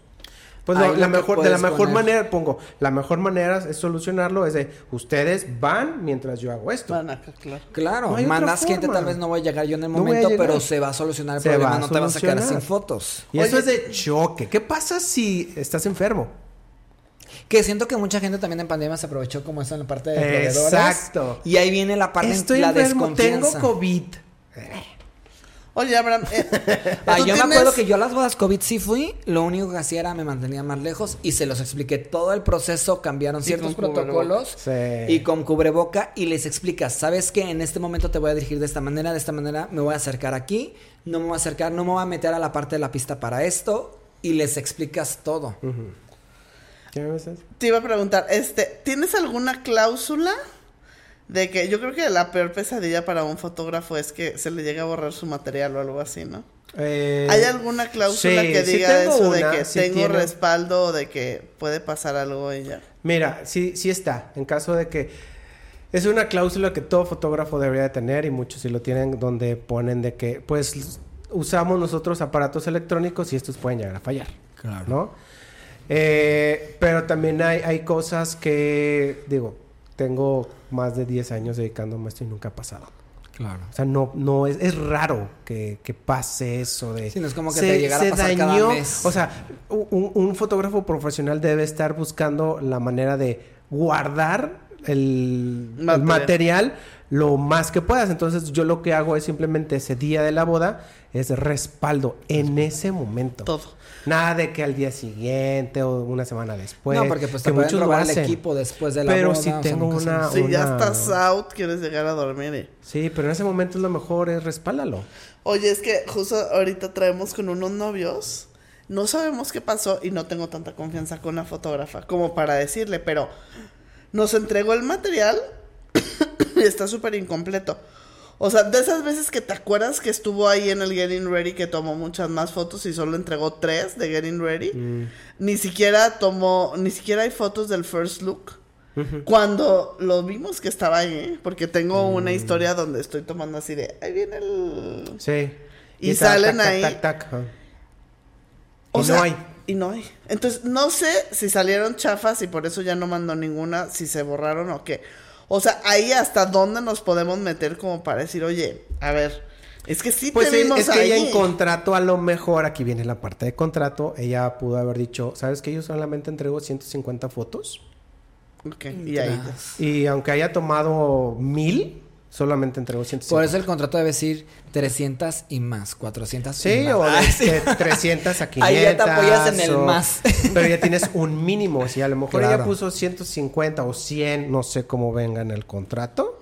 Pues no, la mejor, de la mejor poner. manera, pongo, la mejor manera es solucionarlo, es de ustedes van mientras yo hago esto. Van acá, claro. Claro, No otra mandas gente, forma. tal vez no voy a llegar yo en el momento, pero se va a solucionar el Se problema, no te vas a quedar sin fotos. Y eso es de choque. ¿Qué pasa si estás enfermo? Que siento que mucha gente también en pandemia se aprovechó como eso en la parte de. Exacto. Y ahí viene la parte Estoy la enfermo, tengo desconfianza. COVID. Oye, Abraham. eh, Ah, ¿tú yo me acuerdo que yo a las bodas COVID sí fui, lo único que hacía era me mantenía más lejos y se los expliqué todo el proceso, cambiaron ciertos protocolos Sí. y con cubreboca y les explicas, ¿sabes que En este momento te voy a dirigir de esta manera, de esta manera, me voy a acercar aquí, no me voy a acercar, no me voy a meter a la parte de la pista para esto y les explicas todo. ¿Qué me dices? Te iba a preguntar, este, ¿tienes alguna cláusula de que yo creo que la peor pesadilla para un fotógrafo es que se le llegue a borrar su material o algo así, ¿no? Eh, ¿Hay alguna cláusula sí, que diga eso una, de que sí tengo tiene- respaldo o de que puede pasar algo y ya? Mira, sí, sí está. En caso de que es una cláusula que todo fotógrafo debería de tener y muchos sí lo tienen, donde ponen de que, pues, usamos nosotros aparatos electrónicos y estos pueden llegar a fallar, Claro. ¿no? Eh, pero también hay, hay cosas que, digo, tengo más de 10 años dedicándome a esto y nunca ha pasado. Claro. O sea, no, no es, es raro que, que pase eso de. Sí, no es como que te llegara a pasar cada mes. O sea, un, un fotógrafo profesional debe estar buscando la manera de guardar el, el Material. lo más que puedas. Entonces yo lo que hago es simplemente ese día de la boda es respaldo en ese momento. Todo. Nada de que al día siguiente o una semana después. no, porque pues te que pueden muchos lo robar el equipo después de la Pero boda. si o sea, tengo una- sabes. Si ya una- estás out, quieres llegar a dormir. Sí, pero en ese momento es lo mejor, es respáldalo. Oye, es que justo ahorita traemos con unos novios. No sabemos qué pasó y no tengo tanta confianza con la fotógrafa como para decirle, pero nos entregó el material y está súper incompleto. O sea, de esas veces que te acuerdas que estuvo ahí en el Getting Ready, que tomó muchas más fotos y solo entregó tres de Getting Ready, ni siquiera tomó, ni siquiera hay fotos del first look. Cuando lo vimos que estaba ahí, ¿eh? porque tengo una historia donde estoy tomando así de, ahí viene el... Sí. Y salen tac, ahí. tac, tac, ajá. O Y sea, no hay. Y no hay. Entonces, no sé si salieron chafas y por eso ya no mandó ninguna, si se borraron o qué. O sea, ahí hasta dónde nos podemos meter como para decir, oye, a ver, es que sí Pues te vimos es que ahí. ella en contrato, a lo mejor, aquí viene la parte de contrato, ella pudo haber dicho, ¿sabes que yo solamente entrego 150 fotos? Ok, y ahí. Y aunque haya tomado mil, solamente entregó 150. Por eso el contrato debe decir 300 y más, 400 y Sí, más. o de, Ay, sí. de 300 a 500. Ahí ya te apoyas en el o- más. Pero ya tienes un mínimo. Si a lo mejor ella Claro. puso 150 o 100, no sé cómo venga en el contrato,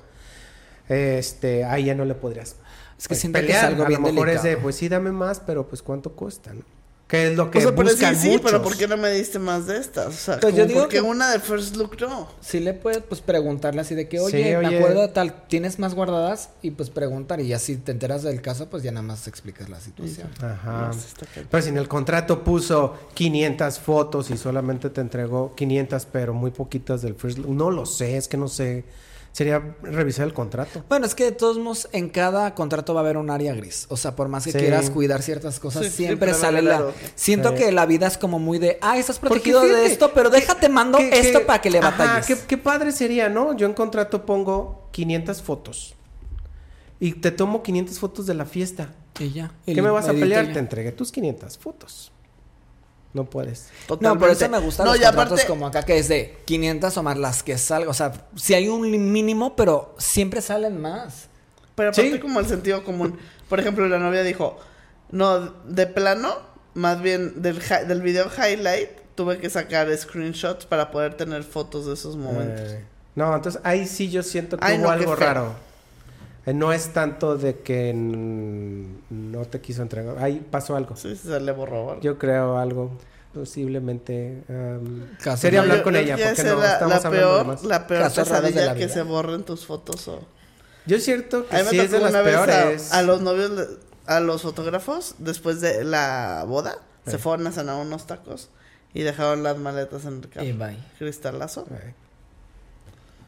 este, ahí ya no le podrías Es que pues, siento que es pelear. algo a bien lo mejor es de, delicado. pues sí, dame más, pero pues ¿cuánto cuesta? ¿no? Que es lo que O sea, pero sí, buscan sí, muchos. pero ¿por qué no me diste más de estas? O sea, Pues yo digo ¿por qué que- una de First Look no? Sí le puedes pues preguntarle así de que, Sí, oye, me oye. acuerdo de tal, ¿tienes más guardadas? Y pues preguntar y ya si te enteras del caso, pues ya nada más explicas la situación. Ajá. Pero si en el contrato puso 500 fotos y solamente te entregó 500, pero muy poquitas del first look, no lo sé, es que no sé. Sería revisar el contrato. Bueno, es que de todos modos en cada contrato va a haber un área gris. O sea, por más que Sí. quieras cuidar ciertas cosas, Sí, siempre sale la... Siento Sí. que la vida es como muy de, ah, estás protegido de esto, pero déjate mando ¿Qué- esto qué- para que le ajá, batalles. qué, qué padre sería, ¿no? Yo en contrato pongo 500 fotos. Y te tomo 500 fotos de la fiesta. Y ya. ¿Qué me vas a pelear? ya. Te entregué tus 500 fotos. No puedes. No, por eso me gustan No, los y contratos aparte- como acá, que es de 500 o más las que salgan. O sea, si hay un mínimo, pero siempre salen más. Pero aparte Sí. como el sentido común. Por ejemplo, la novia dijo, no, de plano, más bien del, hi- del video highlight, tuve que sacar screenshots para poder tener fotos de esos momentos. Eh, no, entonces ahí sí yo siento que Ay, hubo no, algo raro. Eh, no es tanto de que no te quiso entregar. Ahí pasó algo. Sí, se le borró algo. Yo creo algo. Posiblemente. sería hablar con ella. que porque no es la, estamos la hablando de peor, más. la peor Casos raros de pesadilla la que vida. se borren tus fotos o... Yo siento que A mí sí es de las peores. a, a los novios, a los fotógrafos, después de la boda, Eh. se fueron a cenar unos tacos y dejaron las maletas en el carro. Y bye. Cristalazo. Eh.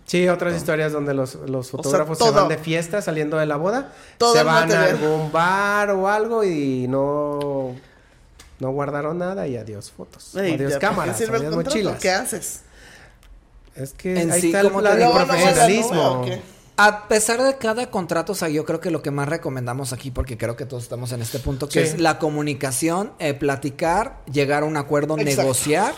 Sí, otras historias donde los, los fotógrafos se todo. van de fiesta saliendo de la boda, Todo se el van a algún bar o algo y no, no guardaron nada y adiós fotos. Ey, adiós ya, ¿para qué cámaras, sirve el adiós contrato? mochilas. ¿Qué haces? Es que En ahí sí, está el, ¿cómo la- el profesionalismo. A pesar de cada contrato, o sea, yo creo que lo que más recomendamos aquí, porque creo que todos estamos en este punto, que Sí. es la comunicación, eh, platicar, llegar a un acuerdo, Exacto. negociar.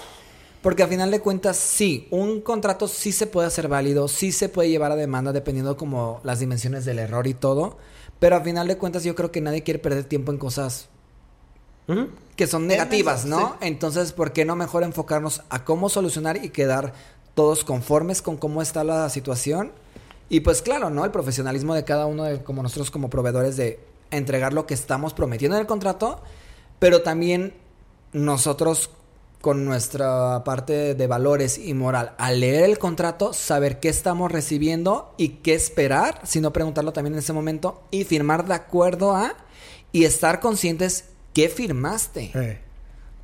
Porque al final de cuentas, sí, un contrato sí se puede hacer válido, sí se puede llevar a demanda dependiendo como las dimensiones del error y todo. Pero al final de cuentas yo creo que nadie quiere perder tiempo en cosas que son negativas, ¿no? Entonces, ¿por qué no mejor enfocarnos a cómo solucionar y quedar todos conformes con cómo está la situación? Y pues claro, ¿no? El profesionalismo de cada uno, de, como nosotros como proveedores, de entregar lo que estamos prometiendo en el contrato, pero también nosotros con nuestra parte de valores y moral, al leer el contrato, saber qué estamos recibiendo y qué esperar, sino preguntarlo también en ese momento y firmar de acuerdo a y estar conscientes qué firmaste. Eh.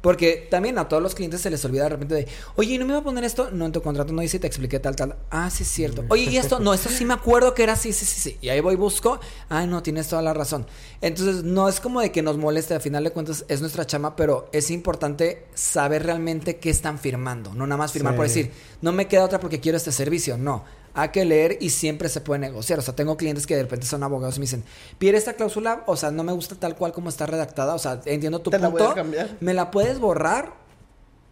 Porque también a todos los clientes se les olvida de repente de, oye, ¿no me iba a poner esto? No, en tu contrato no dice, te expliqué tal, tal. Ah, sí es cierto. Oye, ¿y esto? No, esto sí me acuerdo que era así, sí, sí, sí. Y ahí voy, busco. Ay, no, tienes toda la razón. Entonces, no es como de que nos moleste, al final de cuentas es nuestra chama, pero es importante saber realmente qué están firmando. No nada más firmar por decir, no me queda otra porque quiero este servicio. No. Hay que leer y siempre se puede negociar. O sea, tengo clientes que de repente son abogados y me dicen, pide esta cláusula, o sea, no me gusta tal cual como está redactada. O sea, entiendo tu Te la voy punto. a cambiar. ¿Me la puedes borrar?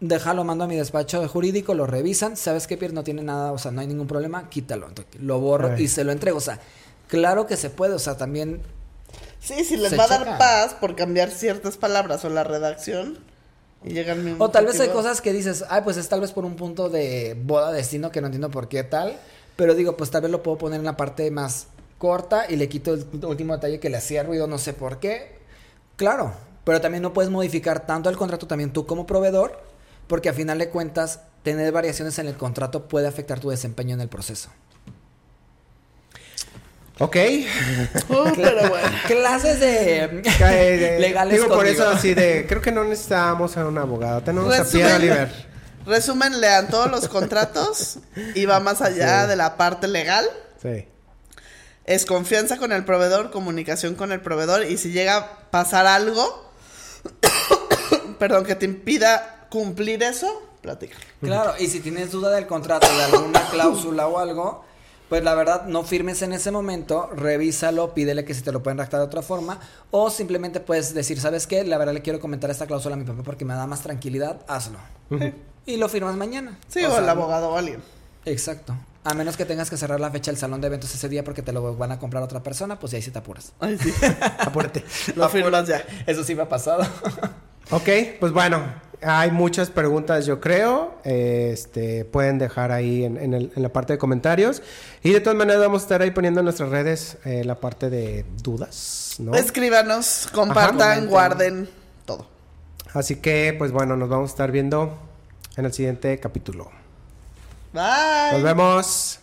déjalo, mando a mi despacho de jurídico, lo revisan, sabes que Pierre no tiene nada, o sea, no hay ningún problema, quítalo, entonces, lo borro y se lo entrego, o sea, claro que se puede, o sea, también Sí, si les Se va a dar paz por cambiar ciertas palabras o la redacción y llegan O tal vez hay cosas que dices, ay, pues es tal vez por un punto de boda destino que no entiendo por qué tal. Pero digo, pues tal vez lo puedo poner en la parte más corta y le quito el último detalle que le hacía ruido, no sé por qué. Claro, pero también no puedes modificar tanto el contrato también tú como proveedor, porque a final de cuentas, tener variaciones en el contrato puede afectar tu desempeño en el proceso. Ok. Uh, pero bueno. Clases de de- legales Digo, por conmigo. eso así de, creo que no necesitamos a un abogado. Tenemos a Pierre Resumen. Oliver. Resumen, lean todos los contratos y va más allá Sí. de la parte legal. Sí. Es confianza con el proveedor, comunicación con el proveedor y si llega a pasar algo, perdón, que te impida cumplir eso, platica. Claro, y si tienes duda del contrato, de alguna cláusula o algo, pues la verdad no firmes en ese momento, revísalo, pídele que si te lo pueden redactar de otra forma, o simplemente puedes decir, ¿sabes qué? La verdad le quiero comentar esta cláusula a mi papá porque me da más tranquilidad, hazlo. Y lo firmas mañana. Sí, O o, sea, el abogado o alguien. Exacto. A menos que tengas que cerrar la fecha del salón de eventos ese día porque te lo van a comprar otra persona, pues ahí sí te apuras. Ay, sí. Apúrate. Lo firmas ya. Eso sí me ha pasado. Ok, pues bueno, hay muchas preguntas yo creo. Este, pueden dejar ahí en, en el- en la parte de comentarios. Y de todas maneras vamos a estar ahí poniendo en nuestras redes eh, la parte de dudas, ¿no? Escríbanos, compartan, guarden, todo. Así que, pues bueno, nos vamos a estar viendo en el siguiente capítulo. Bye. Nos vemos.